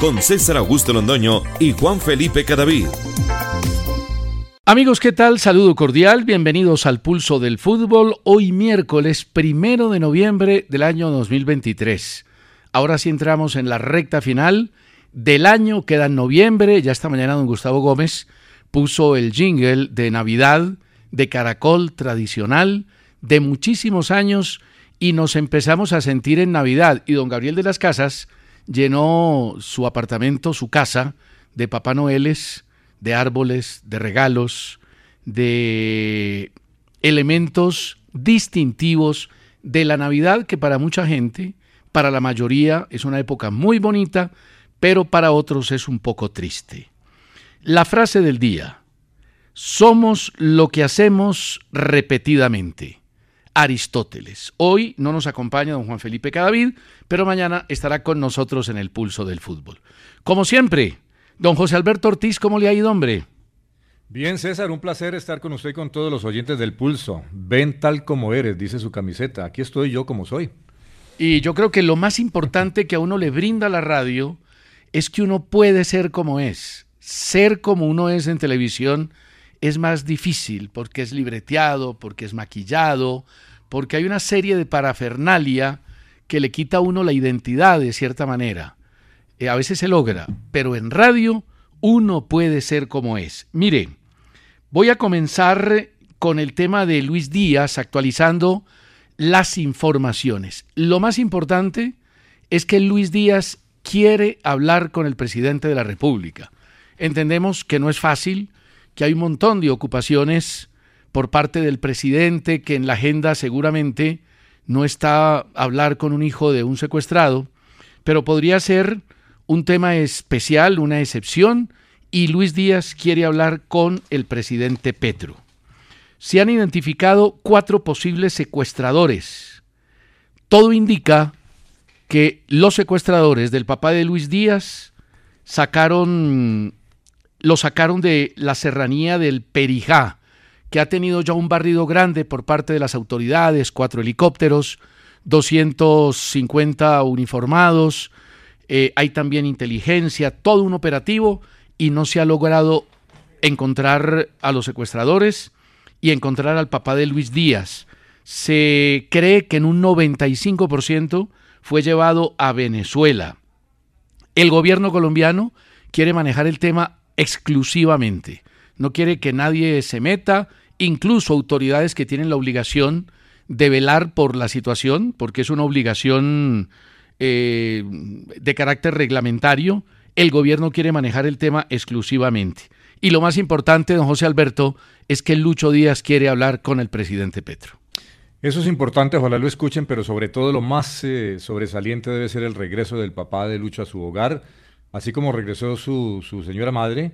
Con César Augusto Londoño y Juan Felipe Cadavid. Amigos, ¿qué tal? Saludo cordial, bienvenidos al Pulso del Fútbol, hoy miércoles primero de noviembre del año 2023. Ahora sí entramos en la recta final del año, queda en noviembre, ya esta mañana don Gustavo Gómez puso el jingle de Navidad, de Caracol tradicional, de muchísimos años, y nos empezamos a sentir en Navidad, y don Gabriel de las Casas llenó su apartamento, su casa, de Papá Noeles, de árboles, de regalos, de elementos distintivos de la Navidad que para mucha gente, para la mayoría es una época muy bonita, pero para otros es un poco triste. La frase del día, somos lo que hacemos repetidamente. Aristóteles. Hoy no nos acompaña don Juan Felipe Cadavid, pero mañana estará con nosotros en el pulso del fútbol. Como siempre, Don José Alberto Ortiz, ¿cómo le ha ido, hombre? Bien, César, un placer estar con usted y con todos los oyentes del Pulso. Ven tal como eres, dice su camiseta. Aquí estoy yo como soy. Y yo creo que lo más importante que a uno le brinda la radio es que uno puede ser como es. Ser como uno es en televisión es más difícil porque es libreteado, porque es maquillado, porque hay una serie de parafernalia que le quita a uno la identidad de cierta manera. Eh, a veces se logra, pero en radio uno puede ser como es. Mire, voy a comenzar con el tema de Luis Díaz actualizando las informaciones. Lo más importante es que Luis Díaz quiere hablar con el presidente de la República. Entendemos que no es fácil, que hay un montón de ocupaciones por parte del presidente, que en la agenda seguramente no está hablar con un hijo de un secuestrado, pero podría ser un tema especial, una excepción, y Luis Díaz quiere hablar con el presidente Petro. Se han identificado cuatro posibles secuestradores. Todo indica que los secuestradores del papá de Luis Díaz sacaron lo sacaron de la serranía del Perijá, que ha tenido ya un barrido grande por parte de las autoridades, cuatro helicópteros, 250 uniformados, eh, hay también inteligencia, todo un operativo y no se ha logrado encontrar a los secuestradores y encontrar al papá de Luis Díaz. Se cree que en un 95% fue llevado a Venezuela. El gobierno colombiano quiere manejar el tema exclusivamente. No quiere que nadie se meta, incluso autoridades que tienen la obligación de velar por la situación, porque es una obligación eh, de carácter reglamentario, el gobierno quiere manejar el tema exclusivamente. Y lo más importante, don José Alberto, es que Lucho Díaz quiere hablar con el presidente Petro. Eso es importante, ojalá lo escuchen, pero sobre todo lo más eh, sobresaliente debe ser el regreso del papá de Lucho a su hogar, así como regresó su, su señora madre,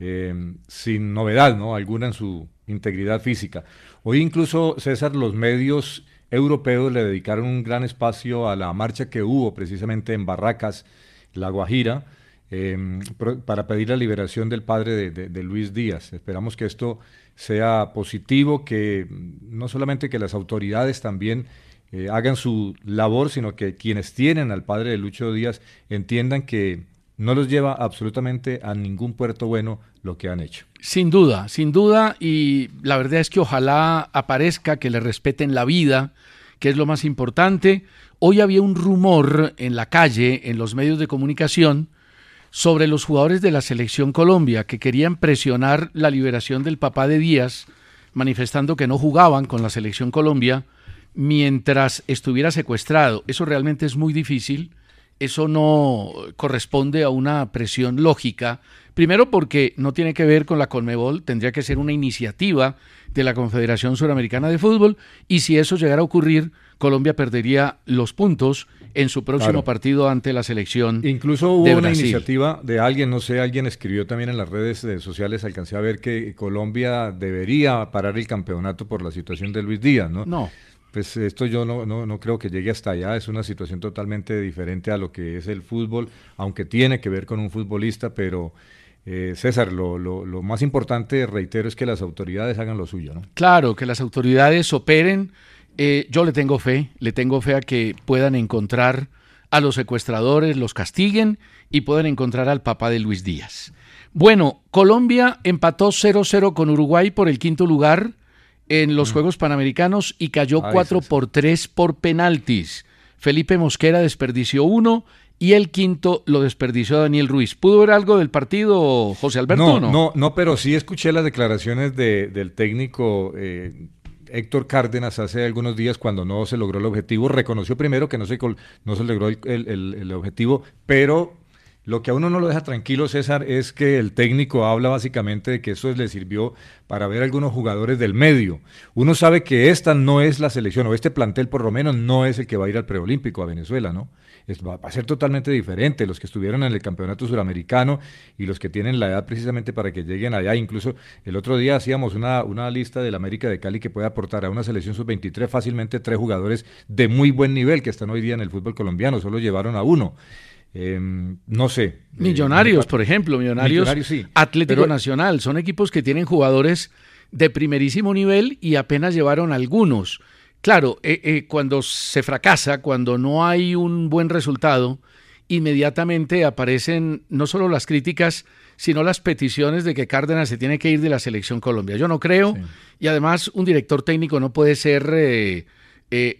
eh, sin novedad ¿no? alguna en su integridad física. Hoy incluso, César, los medios europeos le dedicaron un gran espacio a la marcha que hubo precisamente en Barracas, La Guajira, em, para pedir la liberación del padre de, Luis Díaz. Esperamos que esto sea positivo, que no solamente que las autoridades también eh, hagan su labor, sino que quienes tienen al padre de Lucho Díaz entiendan que no los lleva absolutamente a ningún puerto bueno lo que han hecho. Sin duda, sin duda, y la verdad es que ojalá aparezca que le respeten la vida, que es lo más importante. Hoy había un rumor en la calle, en los medios de comunicación, sobre los jugadores de la selección Colombia que querían presionar la liberación del papá de Díaz, manifestando que no jugaban con la selección Colombia mientras estuviera secuestrado. Eso realmente es muy difícil eso no corresponde a una presión lógica. Primero porque no tiene que ver con la Conmebol, tendría que ser una iniciativa de la Confederación Suramericana de Fútbol y si eso llegara a ocurrir, Colombia perdería los puntos en su próximo partido ante la selección. Incluso hubo una iniciativa de alguien, no sé, alguien escribió también en las redes sociales, alcancé a ver que Colombia debería parar el campeonato por la situación de Luis Díaz, ¿no? No pues esto yo no, no, creo que llegue hasta allá, es una situación totalmente diferente a lo que es el fútbol, aunque tiene que ver con un futbolista, pero eh, César, lo, lo, lo, más importante, reitero, es que las autoridades hagan lo suyo, ¿no? Claro, que las autoridades operen, eh, yo le tengo fe, le tengo fe a que puedan encontrar a los secuestradores, los castiguen y puedan encontrar al papá de Luis Díaz. Bueno, Colombia empató 0-0 con Uruguay por el quinto lugar en los mm. Juegos Panamericanos y cayó 4 por 3 por penaltis. Felipe Mosquera desperdició uno y el quinto lo desperdició Daniel Ruiz. ¿Pudo ver algo del partido, José Alberto? No, no, no, pero sí escuché las declaraciones de, del técnico eh, Héctor Cárdenas hace algunos días cuando no se logró el objetivo. Reconoció primero que no se, no se logró el objetivo, pero lo que a uno no lo deja tranquilo, César, es que el técnico habla básicamente de que eso le sirvió para ver algunos jugadores del medio. Uno sabe que esta no es la selección, o este plantel por lo menos no es el que va a ir al preolímpico a Venezuela, ¿no? va, a ser totalmente diferente. Los que estuvieron en el campeonato suramericano y los que tienen la edad precisamente para que lleguen allá. Incluso el otro día hacíamos una, una lista del América de Cali que puede aportar a una selección sub-23 fácilmente tres jugadores de muy buen nivel que están hoy día en el fútbol colombiano. Solo llevaron a uno. Em, no sé. Eh, millonarios, por ejemplo, Millonarios, Atlético Nacional, son equipos que tienen jugadores de primerísimo nivel y apenas llevaron algunos. Claro, eh, eh, cuando se fracasa, cuando no hay un buen resultado, inmediatamente aparecen no solo las críticas, sino las peticiones de que Cárdenas se tiene que ir de la selección Colombia. Yo no creo, y además un director técnico no puede ser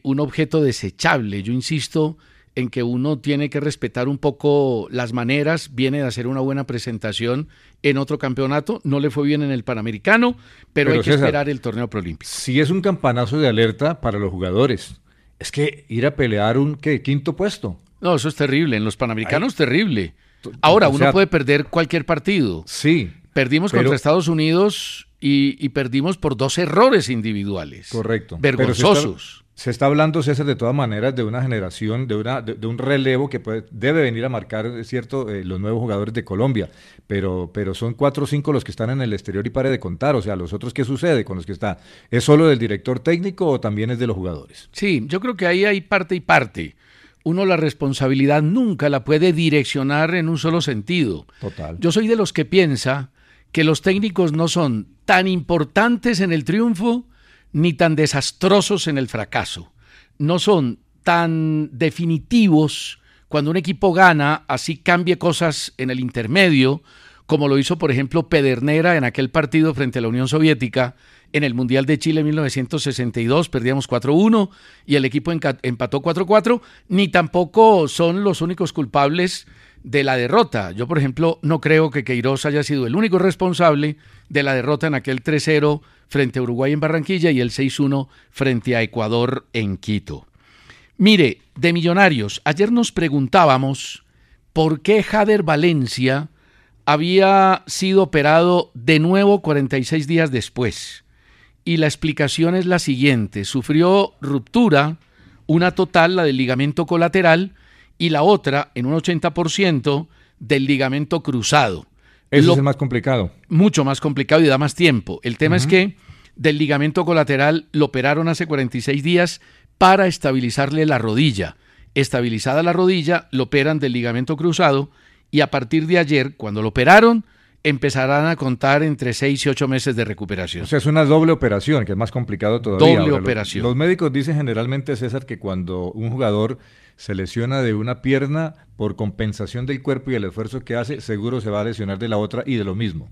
un objeto desechable. Yo insisto en que uno tiene que respetar un poco las maneras, viene de hacer una buena presentación en otro campeonato, no le fue bien en el Panamericano, pero, hay que esperar el torneo preolímpico. Si es un campanazo de alerta para los jugadores, es que ir a pelear un quinto puesto. No, eso es terrible, en los Panamericanos terrible. Ahora, uno puede perder cualquier partido. Sí. Perdimos contra Estados Unidos y, perdimos por dos errores individuales. Correcto. Vergonzosos. Se está hablando, César, de todas maneras, de una generación, de, una, de, un relevo que puede, debe venir a marcar, cierto, eh, los nuevos jugadores de Colombia. Pero, pero son cuatro o cinco los que están en el exterior y pare de contar. O sea, los otros, ¿qué sucede con los que están? ¿Es solo del director técnico o también es de los jugadores? Sí, yo creo que ahí hay parte y parte. Uno la responsabilidad nunca la puede direccionar en un solo sentido. Total. Yo soy de los que piensa que los técnicos no son tan importantes en el triunfo ni tan desastrosos en el fracaso. No son tan definitivos cuando un equipo gana, así cambie cosas en el intermedio, como lo hizo, por ejemplo, Pedernera en aquel partido frente a la Unión Soviética en el Mundial de Chile en 1962, perdíamos 4-1 y el equipo empató 4-4, ni tampoco son los únicos culpables de la derrota. Yo, por ejemplo, no creo que Queiroz haya sido el único responsable de la derrota en aquel 3-0 frente a Uruguay en Barranquilla y el 6-1 frente a Ecuador en Quito. Mire, de Millonarios, ayer nos preguntábamos por qué Jader Valencia había sido operado de nuevo 46 días después. Y la explicación es la siguiente, sufrió ruptura, una total, la del ligamento colateral, y la otra en un 80% del ligamento cruzado. Eso es más complicado. Mucho más complicado y da más tiempo. El tema es que del ligamento colateral lo operaron hace 46 días para estabilizarle la rodilla. Estabilizada la rodilla, lo operan del ligamento cruzado y a partir de ayer, cuando lo operaron, empezarán a contar entre 6 y 8 meses de recuperación. O sea, es una doble operación, que es más complicado todavía. Doble Ahora, los- operación. Los, médicos dicen generalmente, César, que cuando un jugador se lesiona de una pierna por compensación del cuerpo y el esfuerzo que hace, seguro se va a lesionar de la otra y de lo mismo.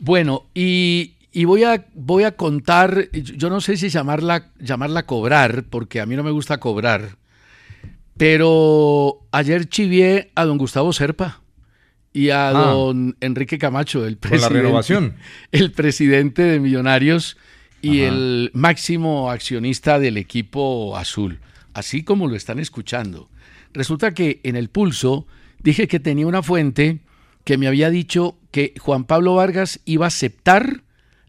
Bueno, y, y voy, a, voy a contar, yo no sé si llamarla, llamarla cobrar, porque a mí no me gusta cobrar, pero ayer chivié a don Gustavo Serpa y a Ah. don Enrique Camacho, el Con la presidente, renovación. el presidente de Millonarios y Ajá. el máximo accionista del equipo azul, así como lo están escuchando. Resulta que en el pulso dije que tenía una fuente que me había dicho que Juan Pablo Vargas iba a aceptar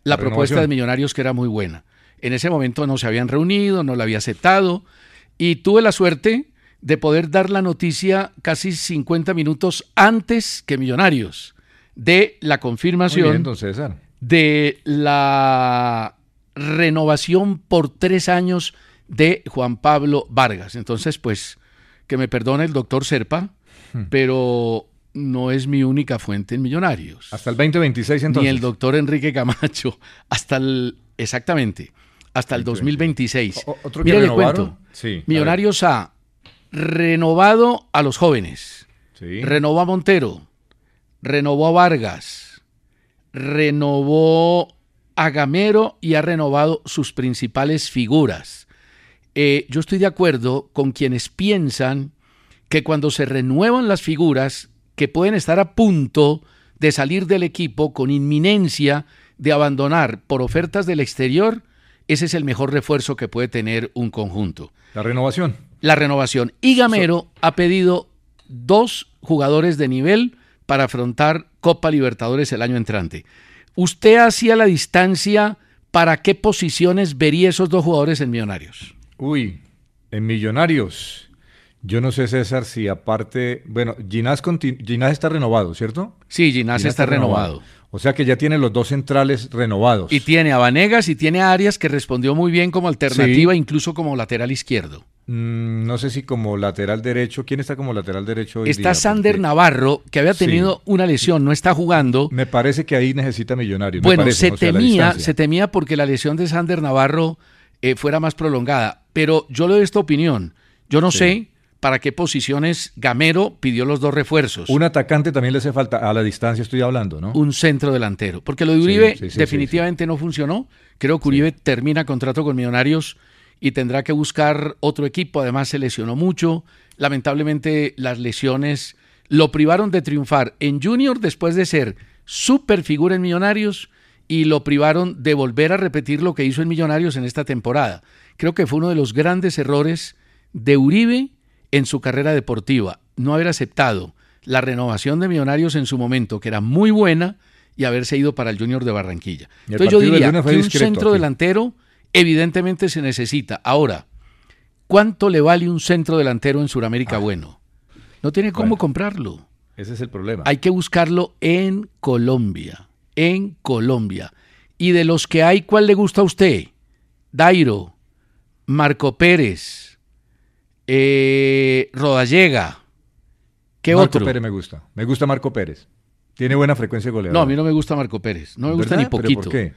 la, La propuesta de Millonarios que era muy buena. En ese momento no se habían reunido, no la había aceptado y tuve la suerte de poder dar la noticia casi 50 minutos antes que Millonarios de la confirmación bien, de la renovación por tres años de Juan Pablo Vargas. Entonces, pues, que me perdone el doctor Serpa, Hmm. pero no es mi única fuente en Millonarios. Hasta el 2026 entonces. Ni el doctor Enrique Camacho, hasta el, exactamente, hasta el 2026. O- otro que le renovaron. cuento. Sí, a. Millonarios ha renovado a los jóvenes, Sí. renovó a Montero, renovó a Vargas, renovó a Gamero y ha renovado sus principales figuras. Eh, yo estoy de acuerdo con quienes piensan que cuando se renuevan las figuras que pueden estar a punto de salir del equipo con inminencia de abandonar por ofertas del exterior, ese es el mejor refuerzo que puede tener un conjunto La renovación. la renovación. Y Gamero ha pedido dos jugadores de nivel para afrontar Copa Libertadores el año entrante. ¿Usted hacía la distancia para qué posiciones vería esos dos jugadores en Millonarios? Uy, en Millonarios. Yo no sé, César, si aparte. Bueno, Ginás, Ginás está renovado, ¿cierto? Sí, Ginás Ginás está renovado. O sea que ya tiene los dos centrales renovados. Y tiene a Vanegas y tiene a Arias que respondió muy bien como alternativa, Sí. incluso como lateral izquierdo. Mm, no sé si como lateral derecho. ¿Quién está como lateral derecho hoy Está día? Sander Porque Navarro, que había Sí. tenido una lesión, no está jugando. Me parece que ahí necesita Millonarios. me Bueno, parece, se temía, se temía porque la lesión de Sander Navarro eh, fuera más prolongada. Pero yo le doy esta opinión. Yo no Sí. sé para qué posiciones Gamero pidió los dos refuerzos. Un atacante también le hace falta. A la distancia estoy hablando, ¿no? un centro delantero. Porque lo de Uribe sí, sí, definitivamente no funcionó. Creo que Uribe termina contrato con Millonarios y tendrá que buscar otro equipo. Además, se lesionó mucho. Lamentablemente, las lesiones lo privaron de triunfar en Junior después de ser super figura en Millonarios y lo privaron de volver a repetir lo que hizo en Millonarios en esta temporada. Creo que fue uno de los grandes errores de Uribe en su carrera deportiva, no haber aceptado la renovación de Millonarios en su momento, que era muy buena, y haberse ido para el Junior de Barranquilla. Entonces yo diría que un centro aquí. delantero evidentemente se necesita. Ahora, ¿cuánto le vale un centro delantero en Sudamérica bueno? No tiene cómo Ah. Bueno. comprarlo. Ese es el problema. Hay que buscarlo en Colombia, en Colombia. Y de los que hay, ¿cuál le gusta a usted? Dairo, Marco Pérez, eh, Rodallega. ¿Qué Marco otro? Pérez me gusta. Me gusta Marco Pérez. Tiene buena frecuencia goleadora. No, a mí no me gusta Marco Pérez. No me gusta ni ¿Verdad? ¿Pero poquito. por qué?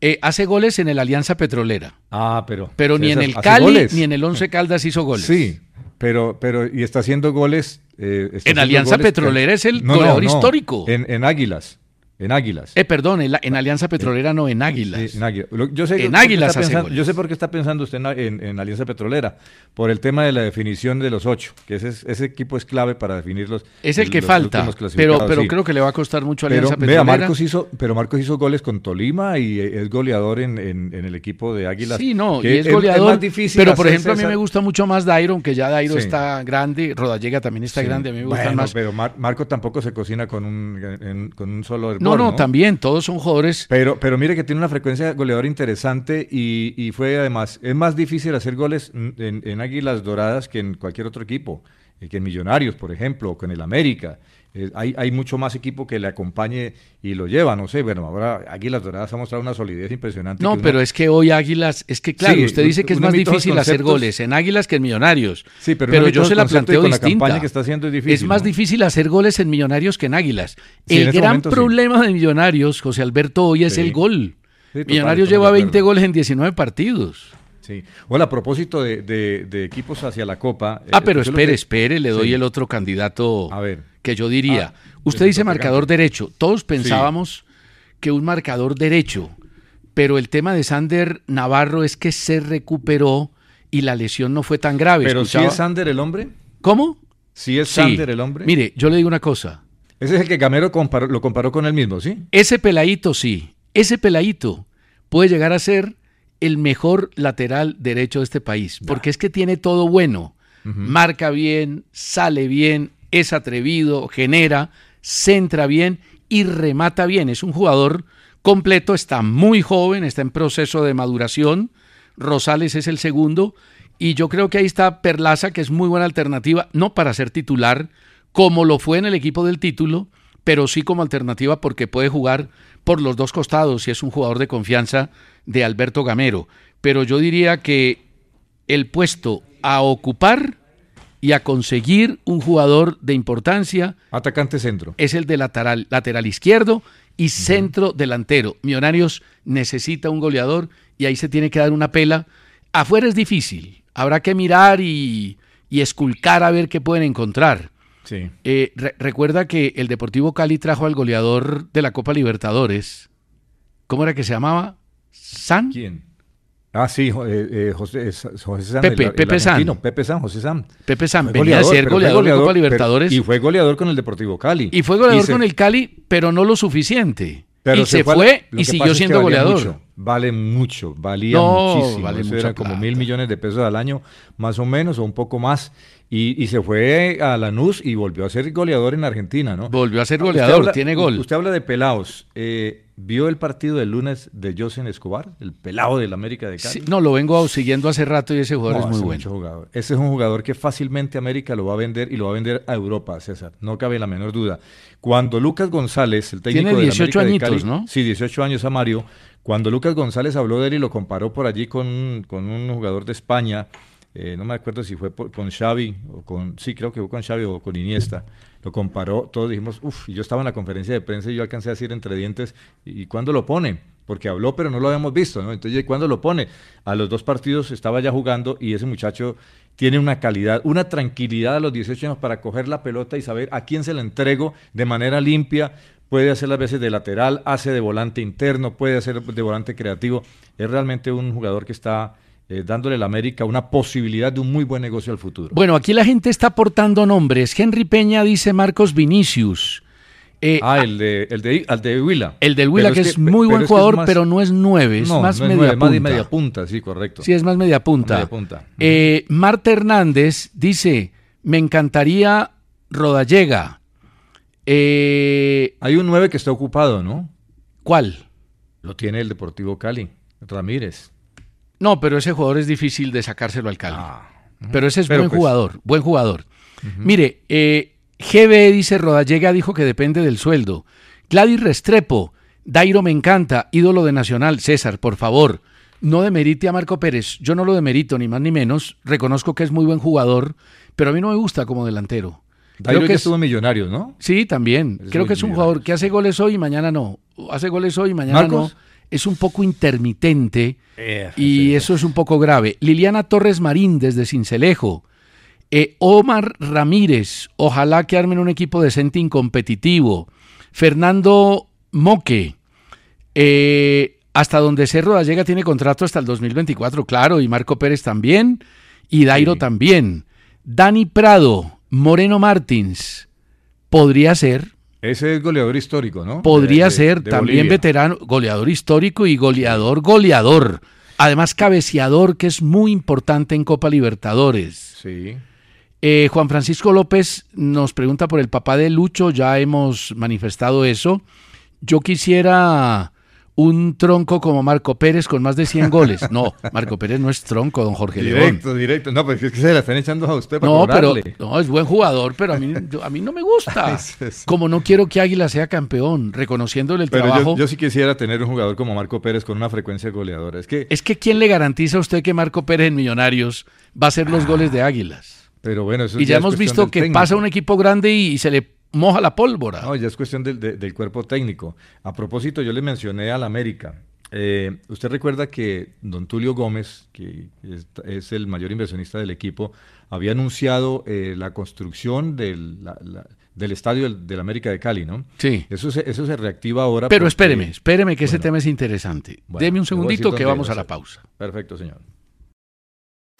Eh, hace goles en el Alianza Petrolera, Ah, pero. pero ni en el ¿hace Cali goles? ni en el Once Caldas hizo goles. Sí, pero, pero, y está haciendo goles. eh, está En haciendo Alianza goles- Petrolera es el goleador histórico. En, en Águilas. En Águilas. Eh, perdón, en, la- en Alianza Petrolera no, en Águilas. Sí, en Águila. Lo- Yo sé, En por qué Águilas está pensando- goles. yo sé por qué está pensando usted en, en- en Alianza Petrolera, por el tema de la definición de los ocho, que ese, es- ese equipo es clave para definir los Es el que los falta, pero, pero sí. creo que le va a costar mucho a Pero Alianza vea, Petrolera. Marcos hizo, pero Marcos hizo goles con Tolima y es goleador en, el equipo de Águilas. Sí, no, y que es goleador. más difícil pero por ejemplo, a mí me gusta mucho más Dairo, aunque ya Dairo Sí. está grande, Rodallega también está grande, a mí me Bueno, más. pero Mar- Marco tampoco se cocina con un, con un solo No, no, también, todos son jugadores. Pero, pero mire que tiene una frecuencia goleadora interesante y, y fue además, es más difícil hacer goles en, en Águilas Doradas que en cualquier otro equipo. eh, que en Millonarios, por ejemplo, o en el América. Eh, hay, hay mucho más equipo que le acompañe y lo lleva, no sé, bueno, ahora Águilas Doradas ha mostrado una solidez impresionante. No, pero es que hoy Águilas, es que claro, Sí, usted dice que es más difícil hacer goles en Águilas que en Millonarios. Sí, pero pero yo se la planteo con la distinta. campaña que está haciendo es difícil, más ¿no? difícil hacer goles en Millonarios que en Águilas. Sí, el este gran momento sí. problema de Millonarios, José Alberto, hoy es el gol. Total, Millonarios lleva de 20 acuerdo. goles en 19 partidos. Sí. Hola, a propósito de, de- de equipos hacia la Copa. Ah, eh, pero yo lo espere, que- espere, le doy Sí. el otro candidato A ver. que yo diría. Ah, Usted dice marcador derecho. Todos pensábamos que un marcador derecho, pero el tema de Sander Navarro es que se recuperó y la lesión no fue tan grave. Pero si Escuchaba- es Sander el hombre, ¿Cómo? si es Sí. Sander el hombre. Mire, yo le digo una cosa. Ese es el que Gamero comparó- lo comparó con él mismo, ¿sí? Ese peladito sí, ese peladito puede llegar a ser el mejor lateral derecho de este país, porque es que tiene todo bueno. Marca bien, sale bien, es atrevido, genera, centra bien y remata bien. Es un jugador completo, está muy joven, está en proceso de maduración. Rosales es el segundo. Y yo creo que ahí está Perlaza, que es muy buena alternativa, no para ser titular, como lo fue en el equipo del título, pero sí como alternativa porque puede jugar por los dos costados y es un jugador de confianza de Alberto Gamero. Pero yo diría que el puesto a ocupar y a conseguir un jugador de importancia Atacante centro. es el de lateral, lateral izquierdo y centro delantero. Millonarios necesita un goleador y ahí se tiene que dar una pela. Afuera es difícil, habrá que mirar y, y esculcar a ver qué pueden encontrar. Sí. Eh, re- recuerda que el Deportivo Cali trajo al goleador de la Copa Libertadores. ¿Cómo era que se llamaba? ¿San? ¿Quién? Ah, sí, eh, eh, José, José San. Pepe, el- el Pepe San. Pepe San, José San. Pepe San. Venía de ser pero fue goleador, de Copa pero- Libertadores. y fue goleador con el Deportivo Cali. Y fue goleador se- con el Cali, pero no lo suficiente. pero y se, a fue y siguió pasa es que siendo goleador. mucho, vale mucho, valía No, muchísimo. vale Eso era como mil millones de pesos al año, más o menos, o un poco más. Y, y se fue a Lanús y volvió a ser goleador en Argentina, ¿no? Volvió a ser goleador, habla- tiene gol. Usted habla de pelados. Eh, ¿Vio el partido del lunes de Josen Escobar, el pelado del América de Cali? Sí, no, lo vengo siguiendo hace rato y ese jugador No, es muy bueno. jugador. Ese es un jugador que fácilmente América lo va a vender y lo va a vender a Europa, César. No cabe la menor duda. Cuando Lucas González, el técnico Tiene del 18 América de añitos, Cali- ¿no? Sí, 18 años a Mario. Cuando Lucas González habló de él y lo comparó por allí con, con un jugador de España, eh, no me acuerdo si fue con Xavi o con, sí, creo que fue con Xavi o con Iniesta. Lo comparó, todos dijimos, uff, y yo estaba en la conferencia de prensa y yo alcancé a decir entre dientes, ¿y cuándo lo pone? Porque habló, pero no lo habíamos visto, ¿no? Entonces, ¿y cuándo lo pone? A los dos partidos estaba ya jugando y ese muchacho tiene una calidad, una tranquilidad a los 18 años para coger la pelota y saber a quién se la entrego de manera limpia. Puede hacer las veces de lateral, hace de volante interno, puede hacer de volante creativo. Es realmente un jugador que está eh, dándole a la América una posibilidad de un muy buen negocio al futuro. Bueno, aquí la gente está aportando nombres. Henry Peña dice Marcos Vinicius. Eh, Ah, el de, el de, al de Huila. el del Huila, que es, muy buen jugador, más- pero no es nueve, es no, más, no es media nueve, más de punta. media punta, sí, correcto. Sí, es más media punta. Media punta. Eh, Marta Hernández dice, me encantaría Rodallega. Eh, Hay un 9 que está ocupado, ¿no? ¿Cuál? Lo tiene el Deportivo Cali, Ramírez. No, pero ese jugador es difícil de sacárselo al Cali. Pero ese es Pero buen pues- jugador, buen jugador. Mire, eh, GB dice Rodallega dijo que depende del sueldo. Gladys Restrepo, Dairo me encanta, ídolo de Nacional. César, por favor, no demerite a Marco Pérez. Yo no lo demerito, ni más ni menos. Reconozco que es muy buen jugador, pero a mí no me gusta como delantero. Dairo Creo que es- estuvo en Millonarios, ¿no? Sí, también. Es Creo que es un jugador que hace goles hoy y mañana no. Hace goles hoy y mañana ¿Marcos? no. Es un poco intermitente Eh, y sí. eso es un poco grave. Liliana Torres Marín desde Cincelejo. Eh, Omar Ramírez, ojalá que armen un equipo decente y competitivo. Fernando Moque, eh, hasta donde Cerro llega tiene contrato hasta el 2024, claro, y Marco Pérez también, y Dairo Sí. también. Dani Prado, Moreno Martins, podría ser, Ese es goleador histórico, ¿no? podría De- de- ser de también Bolivia. veterano, goleador histórico y goleador, goleador. Además, cabeceador, que es muy importante en Copa Libertadores. Sí. Eh, Juan Francisco López nos pregunta por el papá de Lucho, ya hemos manifestado eso. Yo quisiera un tronco como Marco Pérez con más de 100 goles. No, Marco Pérez no es tronco, don Jorge León. Directo, directo. No, pues es que se la están echando a usted para No, pero cobrarle. no, es buen jugador, pero a mí, a mí no me gusta. Como no quiero que Águila sea campeón, reconociéndole el Pero trabajo. yo, yo sí quisiera tener un jugador como Marco Pérez con una frecuencia goleadora. Es que, Es que ¿quién le garantiza a usted que Marco Pérez en Millonarios va a hacer los goles de Águilas? pero bueno, eso Y ya hemos visto que técnico. pasa un equipo grande y, y se le moja la pólvora. No, ya es cuestión del, de- del cuerpo técnico. A propósito, yo le mencioné al América. Eh, usted recuerda que don Tulio Gómez, que es, es el mayor inversionista del equipo, había anunciado eh, la construcción del, la- la- del estadio del, del América de Cali, ¿no? Sí. Eso se, eso se reactiva ahora. Pero porque- espéreme, espéreme que ese tema es interesante. bueno, Deme un segundito que vamos va a la pausa. Perfecto, señor.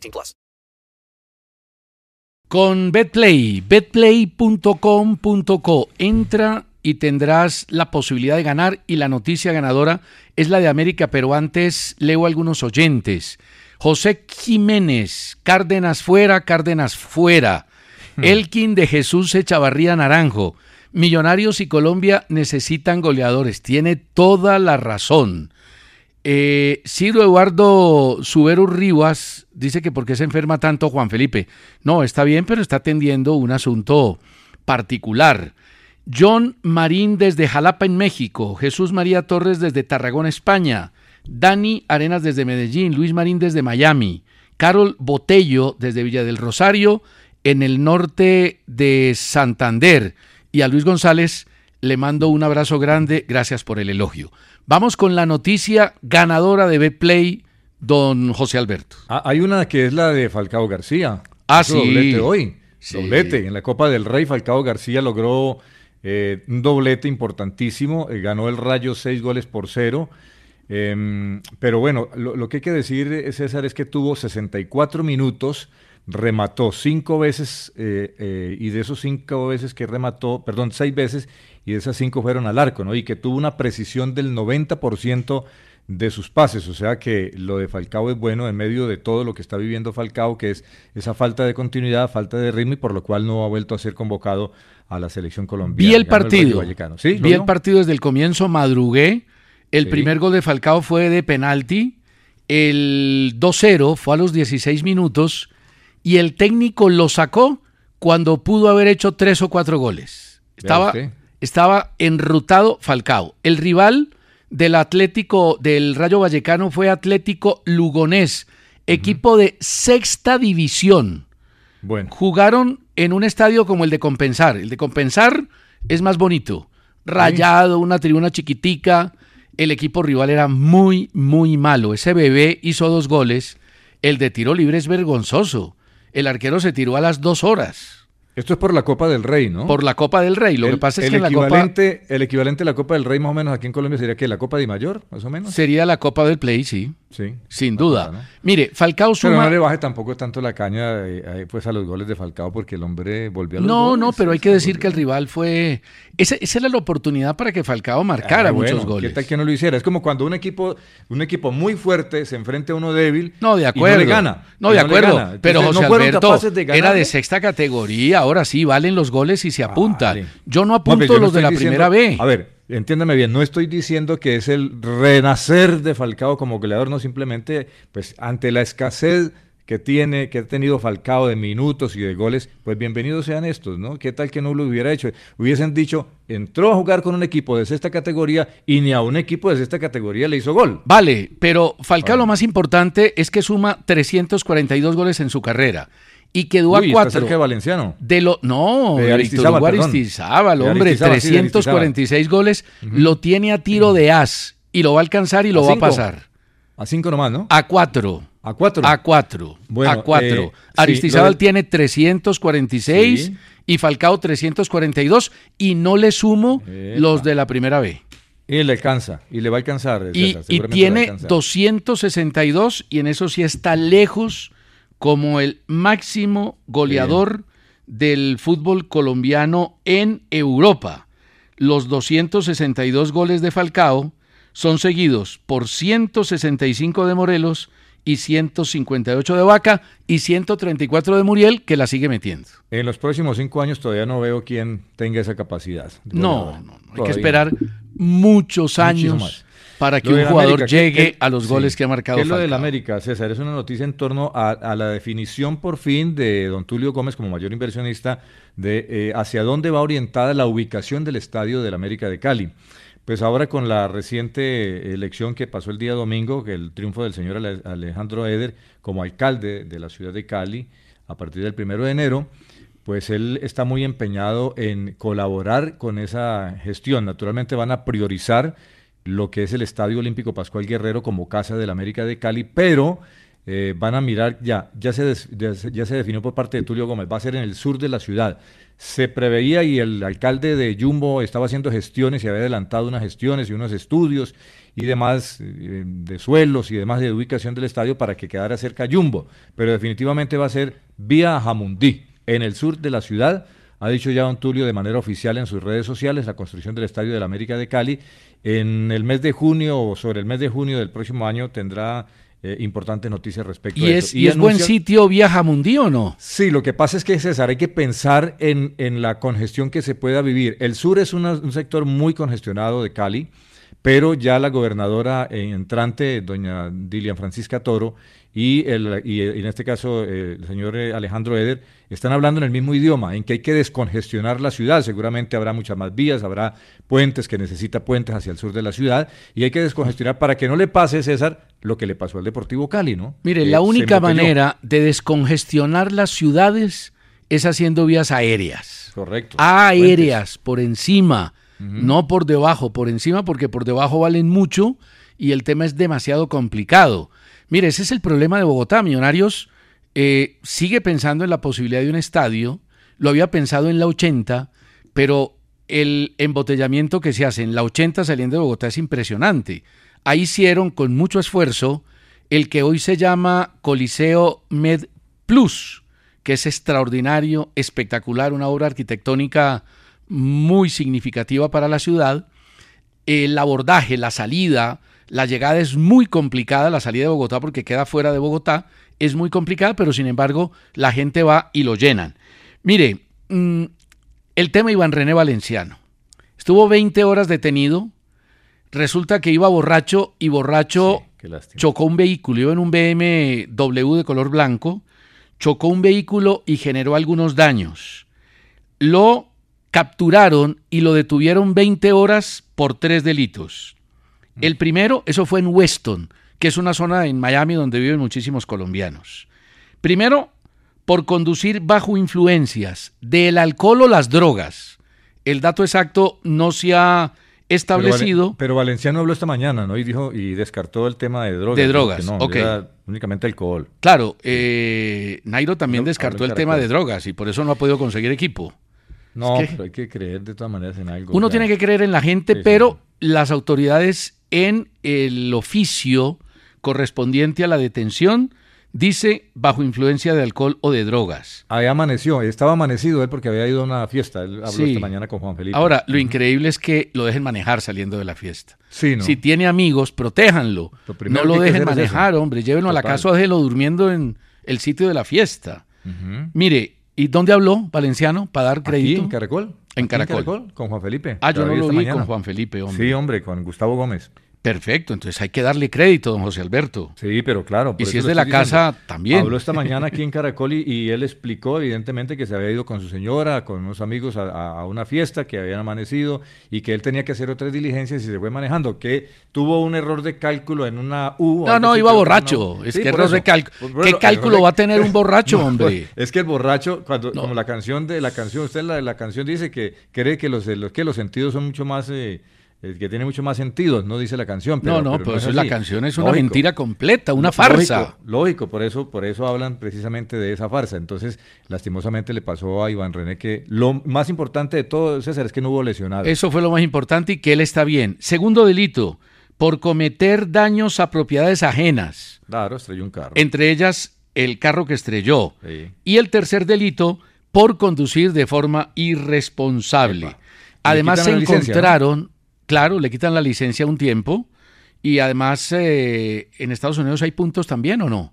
18 plus. Con BetPlay, betplay.com.co, entra y tendrás la posibilidad de ganar y la noticia ganadora es la de América, pero antes leo algunos oyentes. José Jiménez, Cárdenas fuera, Cárdenas fuera. Elkin de Jesús Echavarría Naranjo. Millonarios y Colombia necesitan goleadores. Tiene toda la razón. Eh, Ciro Eduardo Subero Rivas dice que por qué se enferma tanto Juan Felipe. No, está bien, pero está atendiendo un asunto particular. John Marín desde Jalapa en México, Jesús María Torres desde Tarragona, España, Dani Arenas desde Medellín, Luis Marín desde Miami, Carol Botello desde Villa del Rosario, en el norte de Santander, y a Luis González le mando un abrazo grande, gracias por el elogio. Vamos con la noticia ganadora de Betplay, don José Alberto. Ah, hay una que es la de Falcao García. Ah, Hizo sí. Doblete hoy. Sí. Doblete. En la Copa del Rey, Falcao García logró eh, un doblete importantísimo. eh, ganó el Rayo seis goles por cero. Em, pero bueno, lo, lo que hay que decir, eh, César, es que tuvo 64 minutos, remató cinco veces, eh, eh, y de esos cinco veces que remató, perdón, seis veces, y de esas cinco fueron al arco, ¿no? Y que tuvo una precisión del 90% de sus pases, o sea que lo de Falcao es bueno en medio de todo lo que está viviendo Falcao, que es esa falta de continuidad, falta de ritmo y por lo cual no ha vuelto a ser convocado a la selección colombiana. Vi el partido. Vallecano. ¿Sí? ¿Lo Vi el partido desde el comienzo, madrugué. El Sí. primer gol de Falcao fue de penalti. El 2-0 fue a los 16 minutos. Y el técnico lo sacó cuando pudo haber hecho tres o cuatro goles. Estaba, estaba enrutado Falcao. El rival del Atlético, del Rayo Vallecano, fue Atlético Lugonés, equipo de sexta división Bueno, jugaron en un estadio como el de Compensar. El de Compensar es más bonito. Rayado, una tribuna chiquitica. El equipo rival era muy, muy malo. Ese bebé hizo dos goles. El de tiro libre es vergonzoso. El arquero se tiró a las dos horas esto es por la Copa del Rey, ¿no? por la Copa del Rey. Lo el, que pasa es el que en la Copa el equivalente a la Copa del Rey más o menos aquí en Colombia sería que la Copa de Mayor, más o menos. sería la Copa del Play, sí. Sí. Sin duda. Mire, Falcao Pero suma... no le baje tampoco tanto la caña eh, pues a los goles de Falcao porque el hombre volvió a los No, goles, no, pero hay que decir volvió. que el rival fue... Esa, esa era la oportunidad para que Falcao marcara Ah, bueno, muchos goles. ¿Qué tal que no lo hiciera? Es como cuando un equipo, un equipo muy fuerte se enfrenta a uno débil No, de y acuerdo. no le gana. No, y de acuerdo. Pero José Alberto de era de sexta categoría. Ahora sí valen los goles y se apunta. Vale. Yo no apunto pero yo los de la diciendo- primera B. A ver, entiéndame bien, no estoy diciendo que es el renacer de Falcao como goleador, no simplemente, pues ante la escasez que tiene, que ha tenido Falcao de minutos y de goles, pues bienvenidos sean estos, ¿no? ¿Qué tal que no lo hubiera hecho? Hubiesen dicho, entró a jugar con un equipo de sexta categoría y ni a un equipo de sexta categoría le hizo gol. Vale, pero Falcao Vale. lo más importante es que suma 342 goles en su carrera y quedó Uy, a está cuatro. cerca de Valenciano. De lo, no, De de Aristizábal. Aristizábal, De hombre, Aristizábal, sí, de 346 goles, lo tiene a tiro de as y lo va a alcanzar y lo ¿A va a pasar. A cinco nomás, ¿no? A cuatro. A cuatro. A cuatro. Bueno, a cuatro. eh, sí, Aristizábal lo del- tiene 346 Sí. y Falcao 342 y no le sumo los de la primera B. Y le alcanza, y le va a alcanzar. Y, César, y a tiene alcanzar. 262 y en eso sí está lejos como el máximo goleador del fútbol colombiano en Europa. Los 262 goles de Falcao son seguidos por 165 de Morelos y 158 de Vaca y 134 de Muriel que la sigue metiendo. En los próximos cinco años todavía no veo quién tenga esa capacidad. No, no, no, hay que esperar muchos años más. Para que un jugador América, ¿qué- llegue qué- a los sí. goles que ha marcado ¿Qué es lo del. América, César? Es una noticia en torno a, a la definición por fin de don Tulio Gómez como mayor inversionista de eh, hacia dónde va orientada la ubicación del estadio del América de Cali. Pues ahora con la reciente elección que pasó el día domingo, que el triunfo del señor Ale- Alejandro Eder como alcalde de la ciudad de Cali a partir del primero de enero, pues él está muy empeñado en colaborar con esa gestión. Naturalmente van a priorizar lo que es el Estadio Olímpico Pascual Guerrero como casa del América de Cali, pero eh, van a mirar ya, ya se, ya, se- definió por parte de Tulio Gómez, va a ser en el sur de la ciudad. Se preveía y el alcalde de Jumbo estaba haciendo gestiones y había adelantado unas gestiones y unos estudios y demás eh, de suelos y demás de ubicación del estadio para que quedara cerca Jumbo, pero definitivamente va a ser vía Jamundí, en el sur de la ciudad. Ha dicho ya don Tulio de manera oficial en sus redes sociales la construcción del Estadio del América de Cali. En el mes de junio o sobre el mes de junio del próximo año tendrá eh, importantes noticias respecto ¿Y a es, eso. y es buen sitio Viaja Mundí o no? Sí, lo que pasa es que, César, hay que pensar en, en la congestión que se pueda vivir. El sur es una- un sector muy congestionado de Cali, pero ya la gobernadora entrante, doña Dilian Francisca Toro, y, el, y, eh, en este caso eh, el señor eh, Alejandro Eder, están hablando en el mismo idioma, en que hay que descongestionar la ciudad. Seguramente habrá muchas más vías, habrá puentes que necesita puentes hacia el sur de la ciudad, y hay que descongestionar para que no le pase, César, lo que le pasó al Deportivo Cali, ¿no? Mire, la única manera de descongestionar las ciudades es haciendo vías aéreas. Correcto. Aéreas, por encima, no por debajo, por encima, porque por debajo valen mucho y el tema es demasiado complicado. Mire, ese es el problema de Bogotá. Millonarios eh, sigue pensando en la posibilidad de un estadio, lo había pensado en la 80, pero el embotellamiento que se hace en la 80 saliendo de Bogotá es impresionante. Ahí hicieron con mucho esfuerzo el que hoy se llama Coliseo Med Plus, que es extraordinario, espectacular, una obra arquitectónica muy significativa para la ciudad. El abordaje, la salida, la llegada es muy complicada, la salida de Bogotá porque queda fuera de Bogotá, es muy complicada, pero sin embargo la gente va y lo llenan. Mire, mm, el tema Iván René Valenciano. Estuvo 20 horas detenido, resulta que iba borracho y borracho chocó un vehículo, iba en un BMW de color blanco, chocó un vehículo y generó algunos daños. Lo capturaron y lo detuvieron 20 horas por tres delitos. El primero, eso fue en Weston, que es una zona en Miami donde viven muchísimos colombianos. Primero, por conducir bajo influencias del alcohol o las drogas. El dato exacto no se ha establecido. Pero, Vale- pero Valenciano habló esta mañana, ¿no? Y dijo y descartó el tema de drogas. De drogas, no, ok. era únicamente alcohol. Claro, eh, Nairo también descartó el tema de drogas y por eso no ha podido conseguir equipo. No, Es que- pero hay que creer de todas maneras en algo. Uno ya. tiene que creer en la gente, Sí, sí, pero las autoridades en el oficio correspondiente a la detención dice bajo influencia de alcohol o de drogas. Ahí amaneció, estaba amanecido él porque había ido a una fiesta. Él habló Sí. esta mañana con Juan Felipe. Ahora, lo increíble es que lo dejen manejar saliendo de la fiesta. Sí, ¿no? Si tiene amigos, protéjanlo. Lo No lo dejen es manejar, hombre. Llévenlo a la Total. casa o déjelo durmiendo en el sitio de la fiesta. Mire, ¿y dónde habló Valenciano para dar Aquí crédito? en Caracol. En Aquí Caracol. Con Juan Felipe. Ah, yo no lo vi mañana. con Juan Felipe, hombre. Sí, hombre, con Gustavo Gómez. Perfecto, entonces hay que darle crédito, don José Alberto. Sí, pero claro. Y si es de la diciendo. casa, también. Habló esta mañana aquí en Caracol y, y él explicó evidentemente que se había ido con su señora, con unos amigos a, a- una fiesta que habían amanecido y que él tenía que hacer otras diligencias y se fue manejando, que tuvo un error de cálculo en una U. No, no, iba borracho. Es Sí, que error de cálculo. ¿Qué cálculo va a tener un borracho, No, hombre? pues, es que el borracho, cuando, No. como la canción de la canción, usted la, la canción dice que cree que los, los, que los sentidos son mucho más eh, eh, que tiene mucho más sentido, no dice la canción. Pero, no, no, pero pues es la canción es una Lógico. mentira completa, una farsa. Lógico, por eso, por eso hablan precisamente de esa farsa. Entonces, lastimosamente le pasó a Iván René que lo más importante de todo, César, es que no hubo lesionados. Eso fue lo más importante y que él está bien. Segundo delito, por cometer daños a propiedades ajenas, Claro, estrelló un carro. entre ellas el carro que estrelló. Sí. Y el tercer delito, por conducir de forma irresponsable. Epa. Además se ¿no? Claro, le quitan la licencia un tiempo y además eh, en Estados Unidos hay puntos también o no?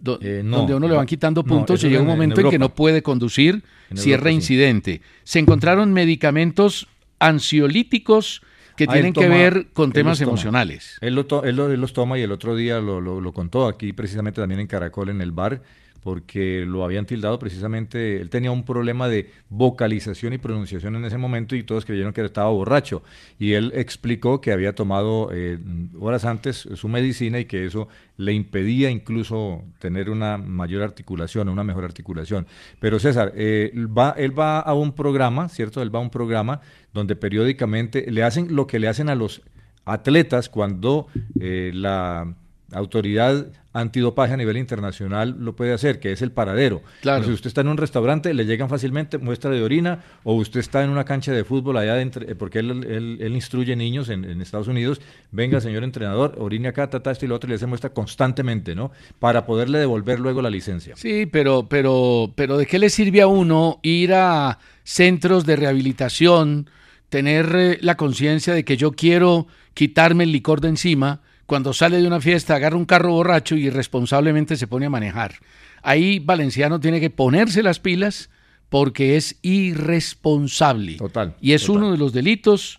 Do- Eh, no. donde uno le van quitando puntos y llega un en- en momento en, que no puede conducir En sí. reincidente. Se encontraron medicamentos ansiolíticos que Ah, tienen que ver con temas emocionales. Él, lo to- él lo- él los toma y el otro día lo, lo- lo contó aquí precisamente también en Caracol en el bar porque lo habían tildado precisamente, él tenía un problema de vocalización y pronunciación en ese momento y todos creyeron que estaba borracho y él explicó que había tomado eh, horas antes su medicina y que eso le impedía incluso tener una mayor articulación, una mejor articulación. Pero César, eh, él va a un programa, ¿cierto? Él va a un programa donde periódicamente le hacen lo que le hacen a los atletas cuando eh, la autoridad antidopaje a nivel internacional lo puede hacer, que es el paradero. Claro. Si usted está en un restaurante, le llegan fácilmente muestra de orina, o usted está en una cancha de fútbol allá adentro, eh, porque él, él- él instruye niños en, en Estados Unidos, venga señor entrenador, orine acá, ta, ta, esto y lo otro, y le hace muestra constantemente, ¿no? Para poderle devolver luego la licencia. Sí, pero, pero, pero ¿de qué le sirve a uno ir a centros de rehabilitación, tener eh, la conciencia de que yo quiero quitarme el licor de encima, cuando sale de una fiesta, agarra un carro borracho y irresponsablemente se pone a manejar? Ahí Valenciano tiene que ponerse las pilas porque es irresponsable. Total, Y es total. uno de los delitos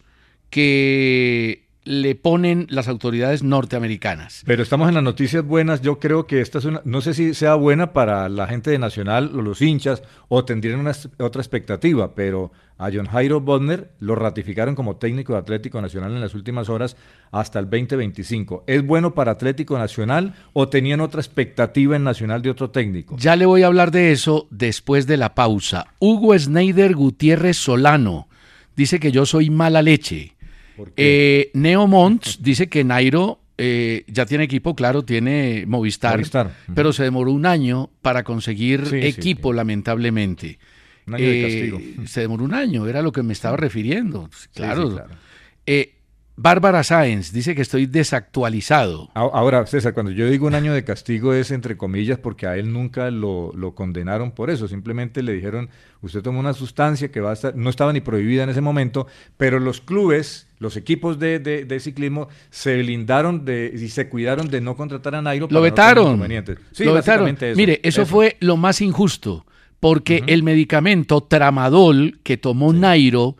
que le ponen las autoridades norteamericanas. Pero estamos en las noticias buenas. Yo creo que esta es una, no sé si sea buena para la gente de Nacional o los hinchas o tendrían una otra expectativa, pero a John Jairo Bodner lo ratificaron como técnico de Atlético Nacional en las últimas horas hasta el 2025. ¿Es bueno para Atlético Nacional o tenían otra expectativa en Nacional de otro técnico? Ya le voy a hablar de eso después de la pausa. Hugo Schneider Gutiérrez Solano dice que yo soy mala leche. Eh, Neo Monts dice que Nairo eh, ya tiene equipo, claro, tiene Movistar, pero se demoró un año para conseguir Sí, equipo, sí. lamentablemente. Un año de Eh, castigo. Se demoró un año, era lo que me estaba refiriendo. Sí, Claro. claro. Eh, Bárbara Sáenz dice que estoy desactualizado. Ahora, César, cuando yo digo un año de castigo es entre comillas porque a él nunca lo, lo condenaron por eso. Simplemente le dijeron, usted tomó una sustancia que va a estar, no estaba ni prohibida en ese momento, pero los clubes, los equipos de, de- de ciclismo se blindaron de, y se cuidaron de no contratar a Nairo. Lo para vetaron. Sí, lo vetaron. eso, Mire, eso, fue lo más injusto, porque el medicamento tramadol que tomó Nairo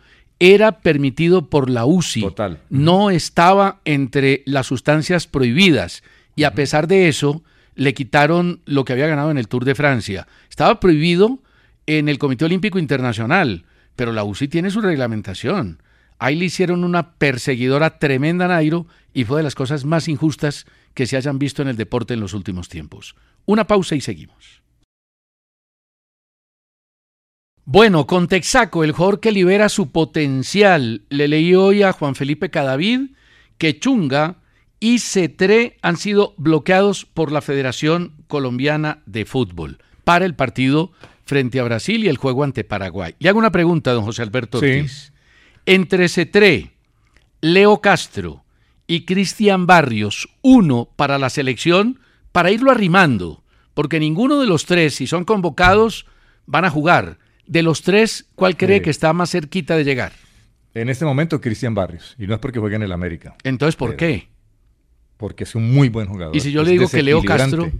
era permitido por la UCI. Total. No estaba entre las sustancias prohibidas. Y a pesar de eso, le quitaron lo que había ganado en el Tour de Francia. Estaba prohibido en el Comité Olímpico Internacional, pero la UCI tiene su reglamentación. Ahí le hicieron una perseguidora tremenda a Nairo y fue de las cosas más injustas que se hayan visto en el deporte en los últimos tiempos. Una pausa y seguimos. Bueno, con Texaco, el jugador que libera su potencial, le leí hoy a Juan Felipe Cadavid que Chunga y Cetré han sido bloqueados por la Federación Colombiana de Fútbol para el partido frente a Brasil y el juego ante Paraguay. Le hago una pregunta, don José Alberto Sí. Ortiz. Entre Cetré, Leo Castro y Cristian Barrios, uno para la selección, para irlo arrimando, porque ninguno de los tres, si son convocados, van a jugar. De los tres, ¿cuál cree que está más cerquita de llegar? En este momento, Cristian Barrios. Y no es porque juegue en el América, Entonces, ¿por Pero- qué? porque es un muy buen jugador. Y si yo es le digo que Leo. Castro-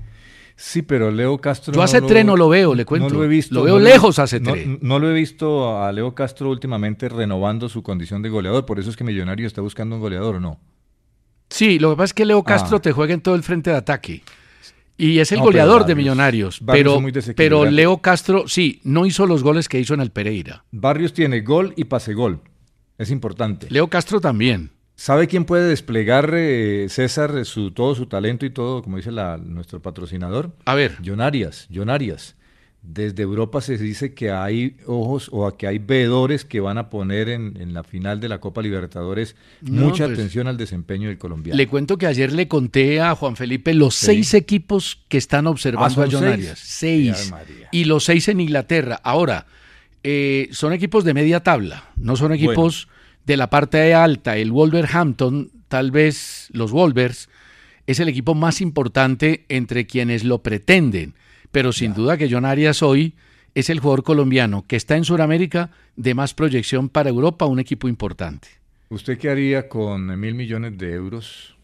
Sí, pero Leo Castro. Yo a Cetré no lo veo, le cuento. No lo he visto. Lo veo no lejos a Cetré. No, no lo he visto a Leo Castro últimamente renovando su condición de goleador. Por eso es que Millonario está buscando un goleador, ¿o no? Sí, lo que pasa es que Leo Castro Ah. te juega en todo el frente de ataque. Y es el No, goleador de Millonarios. Barrios Pero, pero. Leo Castro, sí, no hizo los goles que hizo en el Pereira. Barrios tiene gol y pase gol. Es importante. Leo Castro también. ¿Sabe quién puede desplegar, eh, César, su, todo su talento y todo, como dice la- nuestro patrocinador? A ver, John Arias, John Arias. Desde Europa se dice que hay ojos o que hay veedores que van a poner en, en la final de la Copa Libertadores No, mucha pues, atención al desempeño del colombiano. Le cuento que ayer le conté a Juan Felipe los Sí. seis equipos que están observando Ah, ¿son a John seis? Arias. Y los seis en Inglaterra. Ahora, eh, son equipos de media tabla, no son equipos de la parte alta. El Wolverhampton, tal vez los Wolvers, es el equipo más importante entre quienes lo pretenden. Pero sin duda que John Arias hoy es el jugador colombiano que está en Sudamérica de más proyección para Europa, un equipo importante. ¿Usted qué haría con mil millones de euros?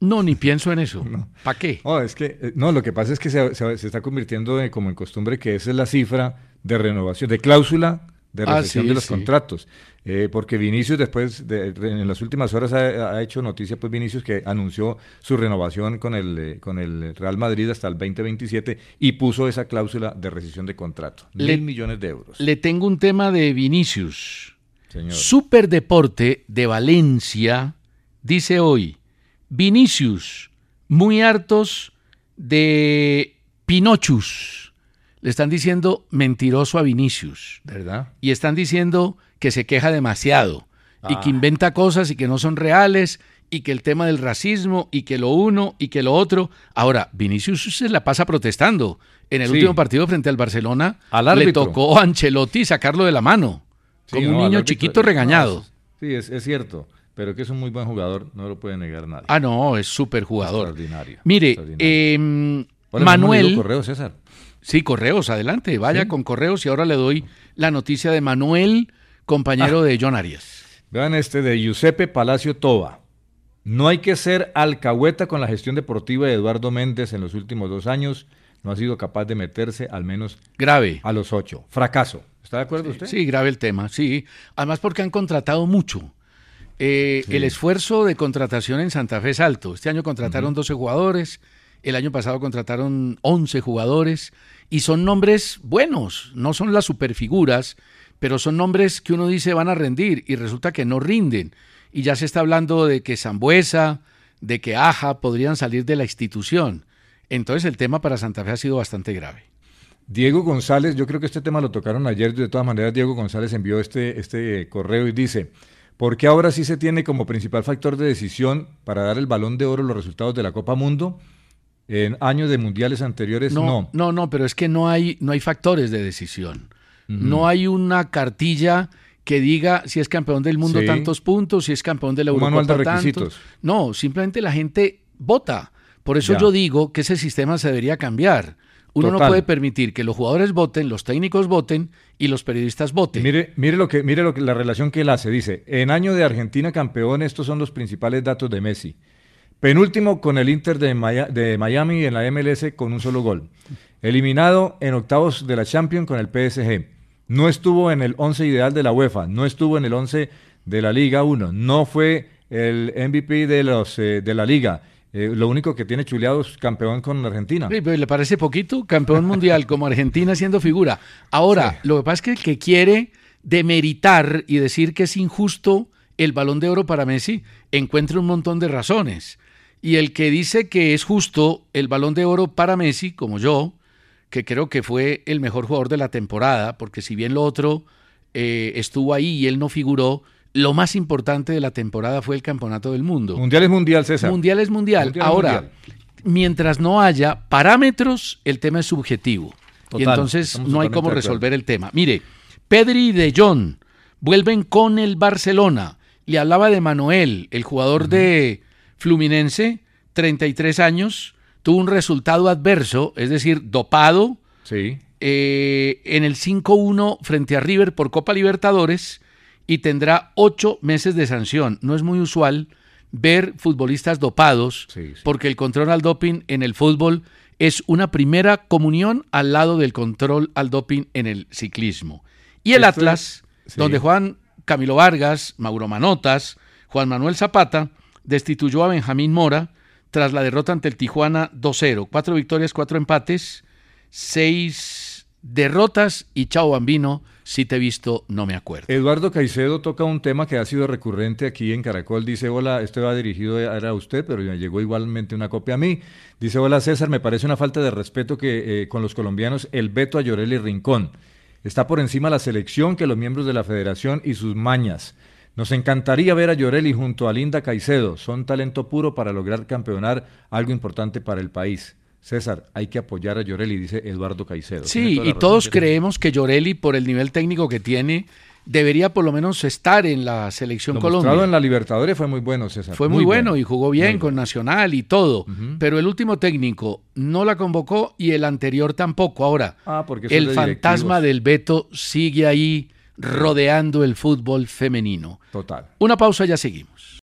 No, ni pienso en eso. ¿Para qué? No, es que, eh, no, lo que pasa es que se, se- se está convirtiendo en- como en costumbre que esa es la cifra de renovación, de cláusula de Ah, recesión sí, de los sí. contratos. Eh, porque Vinicius después, de, en las últimas horas ha, ha hecho noticia, pues Vinicius que anunció su renovación con el, eh, con el Real Madrid hasta el 2027 y puso esa cláusula de rescisión de contrato. Le- Mil millones de euros. Le tengo un tema de Vinicius. Señor. Superdeporte de Valencia dice hoy, Vinicius, muy hartos de Pinochus. Le están diciendo mentiroso a Vinicius. ¿Verdad? Y están diciendo que se queja demasiado y Ah. que inventa cosas y que no son reales y que el tema del racismo y que lo uno y que lo otro. Ahora, Vinicius se la pasa protestando. En el Sí. último partido frente al Barcelona Al le tocó a Ancelotti sacarlo de la mano, Sí, como un no, niño chiquito regañado. sí, es, es cierto, pero que es un muy buen jugador, no lo puede negar nadie. Ah, no, es súper jugador. Extraordinario, Mire, extraordinario. em, Manuel, correo, César. Sí, correos, adelante, vaya Sí. con correos y ahora le doy la noticia de Manuel, compañero Ah. de John Arias. Vean este de Giuseppe Palacio Toba. No hay que ser alcahueta con la gestión deportiva de Eduardo Méndez en los últimos dos años. No ha sido capaz de meterse al menos Grave. a los ocho. Fracaso. ¿Está de acuerdo usted? Sí, grave el tema, sí. Además porque han contratado mucho. Eh, Sí. El esfuerzo de contratación en Santa Fe es alto. Este año contrataron 12 jugadores, el año pasado contrataron 11 jugadores y son nombres buenos, no son las superfiguras, pero son nombres que uno dice van a rendir y resulta que no rinden. Y ya se está hablando de que Zambuesa, de que Aja podrían salir de la institución. Entonces el tema para Santa Fe ha sido bastante grave. Diego González, yo creo que este tema lo tocaron ayer, de todas maneras Diego González envió este, este correo y dice, ¿por qué ahora sí se tiene como principal factor de decisión para dar el balón de oro los resultados de la Copa Mundo? En años de mundiales anteriores, no. No, no, no, pero es que no hay, no hay factores de decisión. No hay una cartilla que diga si es campeón del mundo Sí. tantos puntos, si es campeón de la manual de tantos. requisitos. No, simplemente la gente vota. Por eso Ya. yo digo que ese sistema se debería cambiar. Uno no puede permitir que los jugadores voten, los técnicos voten y los periodistas voten. Mire, mire lo que, mire lo que la relación que él hace. Dice, en año de Argentina campeón, estos son los principales datos de Messi. Penúltimo con el Inter de, Miami en la MLS con un solo gol. Eliminado en octavos de la Champions con el PSG. No estuvo en el 11 ideal de la UEFA. No estuvo en el 11 de la Liga 1. No fue el MVP de, los, eh, de la Liga. Eh, lo único que tiene chuleado es campeón con Argentina. Sí, pero ¿Le parece poquito? Campeón mundial como Argentina siendo figura. Ahora, lo que pasa es que el que quiere demeritar y decir que es injusto el balón de oro para Messi, encuentra un montón de razones. Y el que dice que es justo el balón de oro para Messi, como yo, que creo que fue el mejor jugador de la temporada, porque si bien lo otro eh, estuvo ahí y él no figuró, lo más importante de la temporada fue el campeonato del mundo. Mundial es mundial, César. Mundial es mundial. Mundial es Ahora, mundial. mientras no haya parámetros, el tema es subjetivo. y entonces no hay cómo resolver el tema. Mire, Pedri y De Jong vuelven con el Barcelona. Le hablaba de Manuel, el jugador de Fluminense, 33 años, tuvo un resultado adverso, es decir, dopado Sí. eh, en el 5-1 frente a River por Copa Libertadores y tendrá ocho meses de sanción. No es muy usual ver futbolistas dopados Sí, sí. porque el control al doping en el fútbol es una primera comunión al lado del control al doping en el ciclismo. Y el Esto Atlas, es- sí. donde Juan Camilo Vargas, Mauro Manotas, Juan Manuel Zapata, destituyó a Benjamín Mora tras la derrota ante el Tijuana 2-0. Cuatro victorias, cuatro empates, seis derrotas y chao bambino, si te he visto no me acuerdo. Eduardo Caicedo toca un tema que ha sido recurrente aquí en Caracol. Dice, hola, esto va dirigido a usted, pero me llegó igualmente una copia a mí. Dice, hola César, me parece una falta de respeto que eh, con los colombianos el veto a Llorelli Rincón. Está por encima la selección que los miembros de la federación y sus mañas. Nos encantaría ver a Llorelli junto a Linda Caicedo. Son talento puro para lograr campeonar algo importante para el país. César, hay que apoyar a Llorelli, dice Eduardo Caicedo. Sí, y todos creemos que Llorelli, por el nivel técnico que tiene, debería por lo menos estar en la selección lo Colombia. en la Libertadores fue muy bueno, César. Fue muy, bueno, y jugó bien con Nacional y todo. Pero el último técnico no la convocó y el anterior tampoco. Ahora, ah, porque el fantasma del Beto sigue ahí rodeando el fútbol femenino. Total. Una pausa, ya seguimos.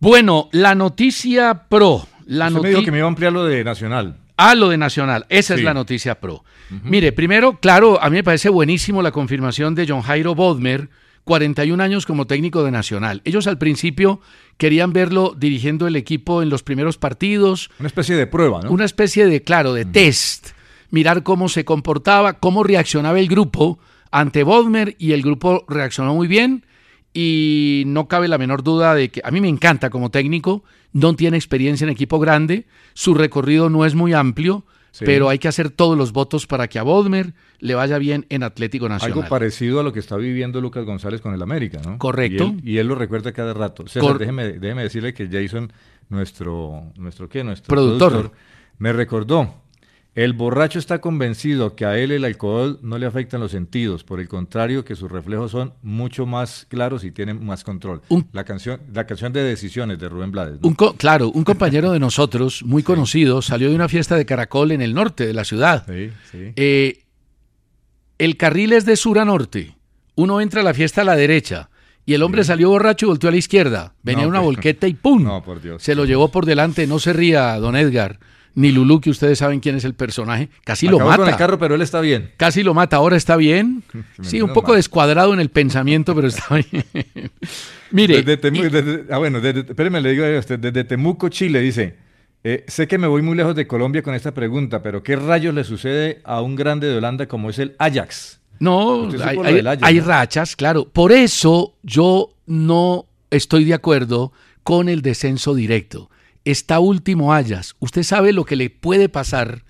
Bueno, la noticia pro. La Usted me dijo que me iba a ampliar lo de Nacional. Ah, lo de Nacional. Esa es la noticia pro. Mire, primero, claro, a mí me parece buenísimo la confirmación de John Jairo Bodmer, 41 años como técnico de Nacional. Ellos al principio querían verlo dirigiendo el equipo en los primeros partidos. Una especie de prueba, ¿no? Una especie de, claro, de test mirar cómo se comportaba, cómo reaccionaba el grupo ante Bodmer y el grupo reaccionó muy bien y no cabe la menor duda de que a mí me encanta como técnico, no tiene experiencia en equipo grande, su recorrido no es muy amplio, pero hay que hacer todos los votos para que a Bodmer le vaya bien en Atlético Nacional. Algo parecido a lo que está viviendo Lucas González con el América, ¿no? Correcto. Y él, lo recuerda cada rato. César, déjeme, decirle que Jason, nuestro, nuestro ¿qué? Nuestro productor me recordó el borracho está convencido que a él el alcohol no le afecta en los sentidos, por el contrario que sus reflejos son mucho más claros y tienen más control. la canción, la canción de decisiones de Rubén Blades. claro, un compañero de nosotros, muy conocido, salió de una fiesta de caracol en el norte de la ciudad. Sí, sí. Eh, el carril es de sur a norte. Uno entra a la fiesta a la derecha. Y el hombre salió borracho y volteó a la izquierda. Venía una volqueta y ¡pum! No, por Dios. Se lo llevó por delante. No se ría, don Edgar ni Lulú, que ustedes saben quién es el personaje, casi lo mata. Con el carro, pero él está bien. Casi lo mata, ahora está bien. sí, un poco descuadrado en el pensamiento, pero está bien. Mire. ah, bueno, espéreme, le digo a usted, desde Temuco, Chile, dice, eh, sé que me voy muy lejos de Colombia con esta pregunta, pero ¿qué rayos le sucede a un grande de Holanda como es el Ajax? No, hay rachas, claro. Por eso yo no estoy de acuerdo con el descenso directo está último Ajax. ¿Usted sabe lo que le puede pasar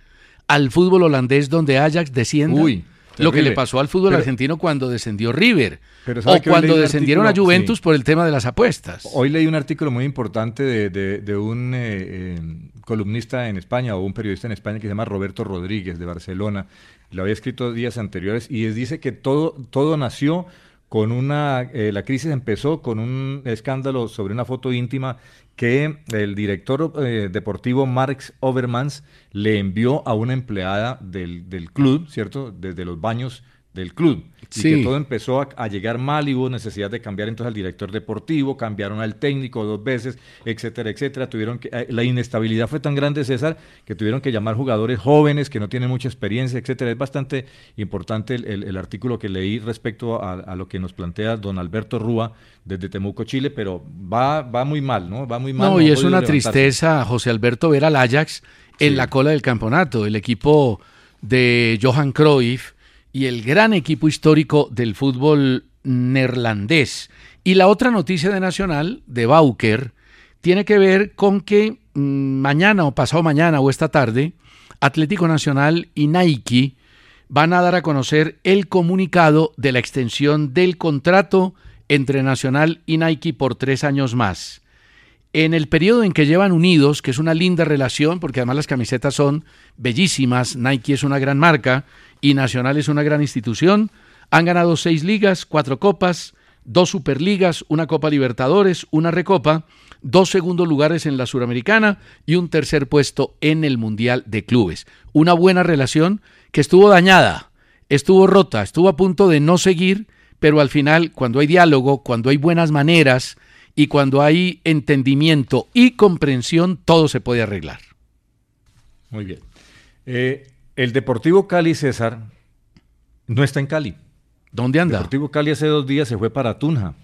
al fútbol holandés donde Ajax descienda? Uy, lo que le pasó al fútbol argentino cuando descendió River o cuando descendieron a Juventus por el tema de las apuestas. Hoy leí un artículo muy importante de, un eh, eh, columnista en España o un periodista en España que se llama Roberto Rodríguez de Barcelona. Lo había escrito días anteriores y dice que todo, todo nació con una, eh, la crisis empezó con un escándalo sobre una foto íntima que el director eh, deportivo Marx Overmans le envió a una empleada del, del club, ¿cierto? Desde los baños del club. Y que todo empezó a, llegar mal y hubo necesidad de cambiar entonces al director deportivo, cambiaron al técnico dos veces, etcétera, etcétera. Tuvieron que, eh, la inestabilidad fue tan grande, César, que tuvieron que llamar jugadores jóvenes que no tienen mucha experiencia, etcétera. Es bastante importante el, artículo que leí respecto a, lo que nos plantea don Alberto Rúa desde Temuco, Chile, pero va, va muy mal, ¿no? Va muy mal. No, y es una tristeza, José Alberto, ver al Ajax en la cola del campeonato. El equipo de Johan Cruyff y el gran equipo histórico del fútbol neerlandés. Y la otra noticia de Nacional, de Bauker, tiene que ver con que mm, mañana o pasado mañana o esta tarde, Atlético Nacional y Nike van a dar a conocer el comunicado de la extensión del contrato entre Nacional y Nike por tres años más. En el periodo en que llevan unidos, que es una linda relación, porque además las camisetas son bellísimas, Nike es una gran marca, y Nacional es una gran institución. Han ganado seis ligas, cuatro copas, dos superligas, una Copa Libertadores, una Recopa, dos segundos lugares en la Suramericana y un tercer puesto en el Mundial de Clubes. Una buena relación que estuvo dañada, estuvo rota, estuvo a punto de no seguir, pero al final, cuando hay diálogo, cuando hay buenas maneras y cuando hay entendimiento y comprensión, todo se puede arreglar. Muy bien. Eh, el Deportivo Cali, César, no está en Cali. ¿Dónde anda? El Deportivo Cali hace dos días se fue para Tunja.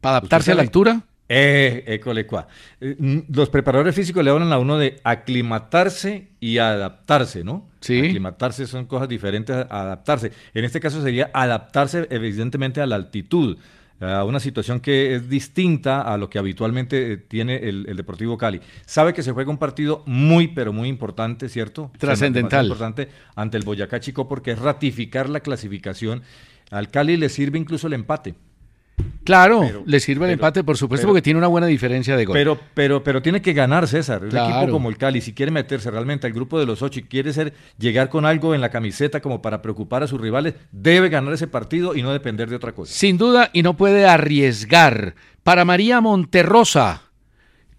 ¿Para adaptarse a la altura? Eh, école cuá. Eh, Los preparadores físicos le hablan a uno de aclimatarse y adaptarse, ¿no? Sí. Aclimatarse son cosas diferentes a adaptarse. En este caso sería adaptarse evidentemente a la altitud, a una situación que es distinta a lo que habitualmente eh, tiene el, el Deportivo Cali. Sabe que se juega un partido muy, pero muy importante, ¿cierto? Trascendental. Importante ante el Boyacá Chico porque es ratificar la clasificación. Al Cali le sirve incluso el empate. Claro, Pero- le sirve el pero- empate, por supuesto, pero- porque tiene una buena diferencia de gol. Pero, pero, pero tiene que ganar, César. Un Claro. equipo como el Cali, si quiere meterse realmente al grupo de los ocho y quiere ser, llegar con algo en la camiseta como para preocupar a sus rivales, debe ganar ese partido y no depender de otra cosa. Sin duda, y no puede arriesgar. Para María Monterrosa,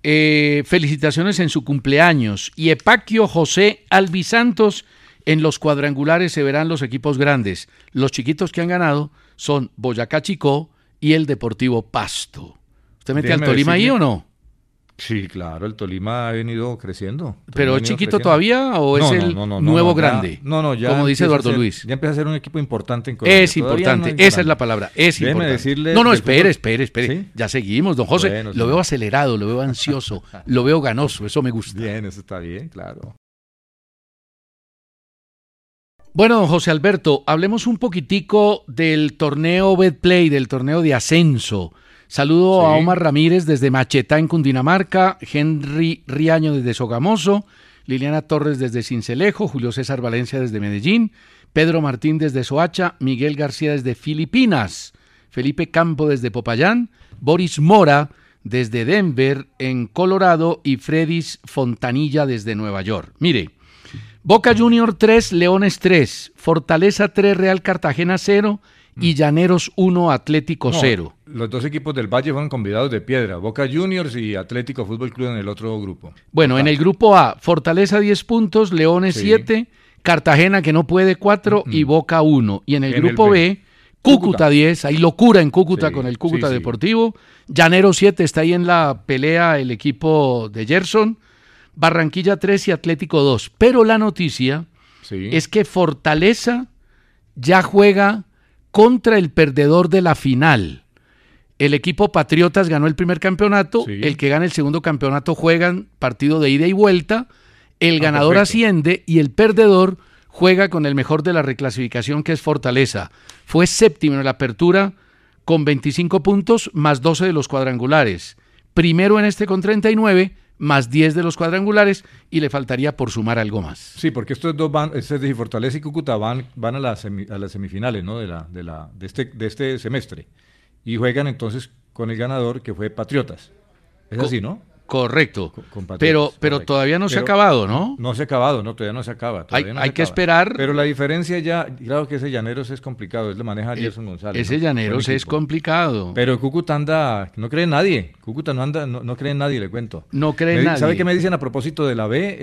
eh, felicitaciones en su cumpleaños. Y Epaquio José Albisantos, en los cuadrangulares se verán los equipos grandes. Los chiquitos que han ganado son Boyacá Chicó y el Deportivo Pasto. ¿Usted mete al Tolima ahí o no? Sí, claro, el Tolima ha venido creciendo. ¿Pero es chiquito creciendo. todavía o es el nuevo grande? No, no, ya. Como dice Eduardo ser- Luis. Ya empieza a ser un equipo importante en Colombia. Es importante, esa es la palabra, es Déjeme importante. decirle no, no, espere, espere, espere. ¿Sí? Ya seguimos, don José. Bueno, lo veo acelerado, lo veo ansioso, lo veo ganoso, eso me gusta. Bien, eso está bien, claro. Bueno, don José Alberto, hablemos un poquitico del torneo Betplay, del torneo de ascenso. Saludo a. Omar Ramírez desde Machetá en Cundinamarca, Henry Riaño desde Sogamoso, Liliana Torres desde Cincelejo, Julio César Valencia desde Medellín, Pedro Martín desde Soacha, Miguel García desde Filipinas, Felipe Campo desde Popayán, Boris Mora desde Denver en Colorado y Fredis Fontanilla desde Nueva York. Mire, Boca Junior 3, Leones 3, Fortaleza 3, Real Cartagena 0 y Llaneros 1, Atlético Mm. No, 0. Los dos equipos del Valle fueron convidados de piedra, Boca Juniors y Atlético Fútbol Club en el otro grupo. Bueno, en el grupo A, Fortaleza 10 puntos, Leones Sí. 7, Cartagena que no puede 4 y Boca 1. Y en el En el grupo B, B, Cúcuta, Cúcuta. 10, hay locura en Cúcuta Sí, con el Cúcuta sí. Deportivo. Llanero 7 está ahí en la pelea el equipo de Gerson. Barranquilla 3 y Atlético 2. Pero la noticia Sí. es que Fortaleza ya juega contra el perdedor de la final. El equipo Patriotas ganó el primer campeonato, Sí. el que gana el segundo campeonato juegan partido de ida y vuelta, el Ah, ganador perfecto. asciende y el perdedor juega con el mejor de la reclasificación que es Fortaleza. Fue séptimo en la apertura con 25 puntos más 12 de los cuadrangulares. Primero en este con 39 más 10 de los cuadrangulares y le faltaría por sumar algo más. Sí, porque estos dos van, este es de Fortaleza y Cúcuta van, van a, las semi- a las semifinales ¿no? de, la, de, la, de, este, de este semestre. Y juegan entonces con el ganador que fue Patriotas. Es Co- así, ¿no? Correcto. Con- pero pero correcto. todavía no se ha acabado, ¿no? No se ha acabado, no, todavía no se acaba. Hay- no hay que esperar. Pero la diferencia ya, claro que ese Llaneros es complicado, es lo maneja Eh, Gerson González. Ese ¿no? Llaneros es complicado. Pero Cúcuta anda, no cree en nadie. Cúcuta no anda, no, no cree en nadie, le cuento. No cree en nadie. ¿Sabe qué me dicen a propósito de la B, eh,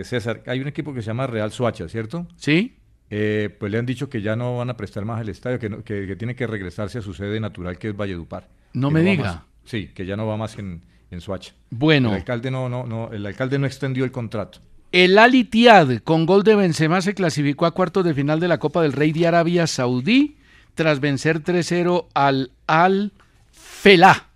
eh, César? Hay un equipo que se llama Real Suacha, ¿cierto? ¿Sí? Eh, pues le han dicho que ya no van a prestar más el estadio, que, no- que, que tiene que regresarse a su sede natural, que es Valledupar. No me diga. más. Sí, que ya no va más en, en Suacha. Bueno. El alcalde no, no, no, el alcalde no extendió el contrato. El Al Ittihad con gol de Benzema se clasificó a cuartos de final de la Copa del Rey de Arabia Saudí tras vencer 3-0 al Al Felah.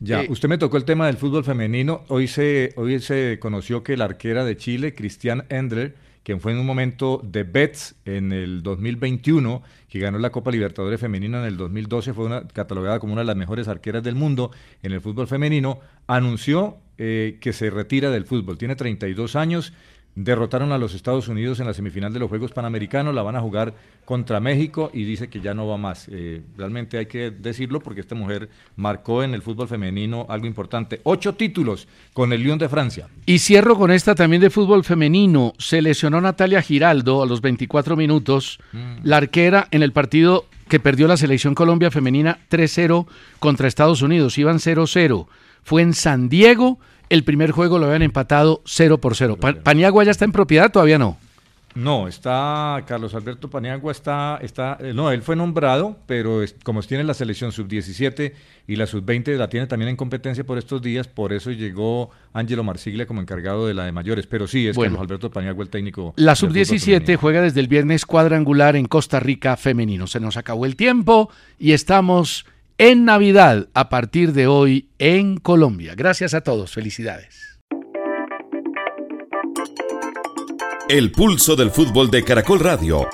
Ya, Eh, usted me tocó el tema del fútbol femenino. Hoy se, hoy se conoció que la arquera de Chile, Cristian Endler, quien fue en un momento de Betts en el 2021, que ganó la Copa Libertadores Femenina en el 2012, fue catalogada como una de las mejores arqueras del mundo en el fútbol femenino, anunció eh, que se retira del fútbol. Tiene 32 años. Derrotaron a los Estados Unidos en la semifinal de los Juegos Panamericanos, la van a jugar contra México y dice que ya no va más. Eh, realmente hay que decirlo porque esta mujer marcó en el fútbol femenino algo importante. Ocho títulos con el Lyon de Francia. Y cierro con esta también de fútbol femenino. Se lesionó Natalia Giraldo a los 24 minutos, la arquera en el partido que perdió la selección Colombia femenina 3-0 contra Estados Unidos. Iban 0-0. Fue en San Diego. El primer juego lo habían empatado 0 por 0. Pa- Paniagua ya está en propiedad, todavía no. No, está Carlos Alberto Paniagua, está, está, eh, no, él fue nombrado, pero es- como tiene la selección sub-17 y la sub-20 la tiene también en competencia por estos días, por eso llegó Ángelo Marsiglia como encargado de la de mayores. Pero sí, es Bueno. Carlos Alberto Paniagua el técnico. La del fútbol sub-17 femenino. juega desde el viernes cuadrangular en Costa Rica femenino. Se nos acabó el tiempo y estamos en Navidad a partir de hoy en Colombia. Gracias a todos, felicidades. El pulso del fútbol de Caracol Radio.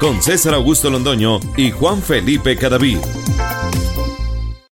Con César Augusto Londoño y Juan Felipe Cadavid.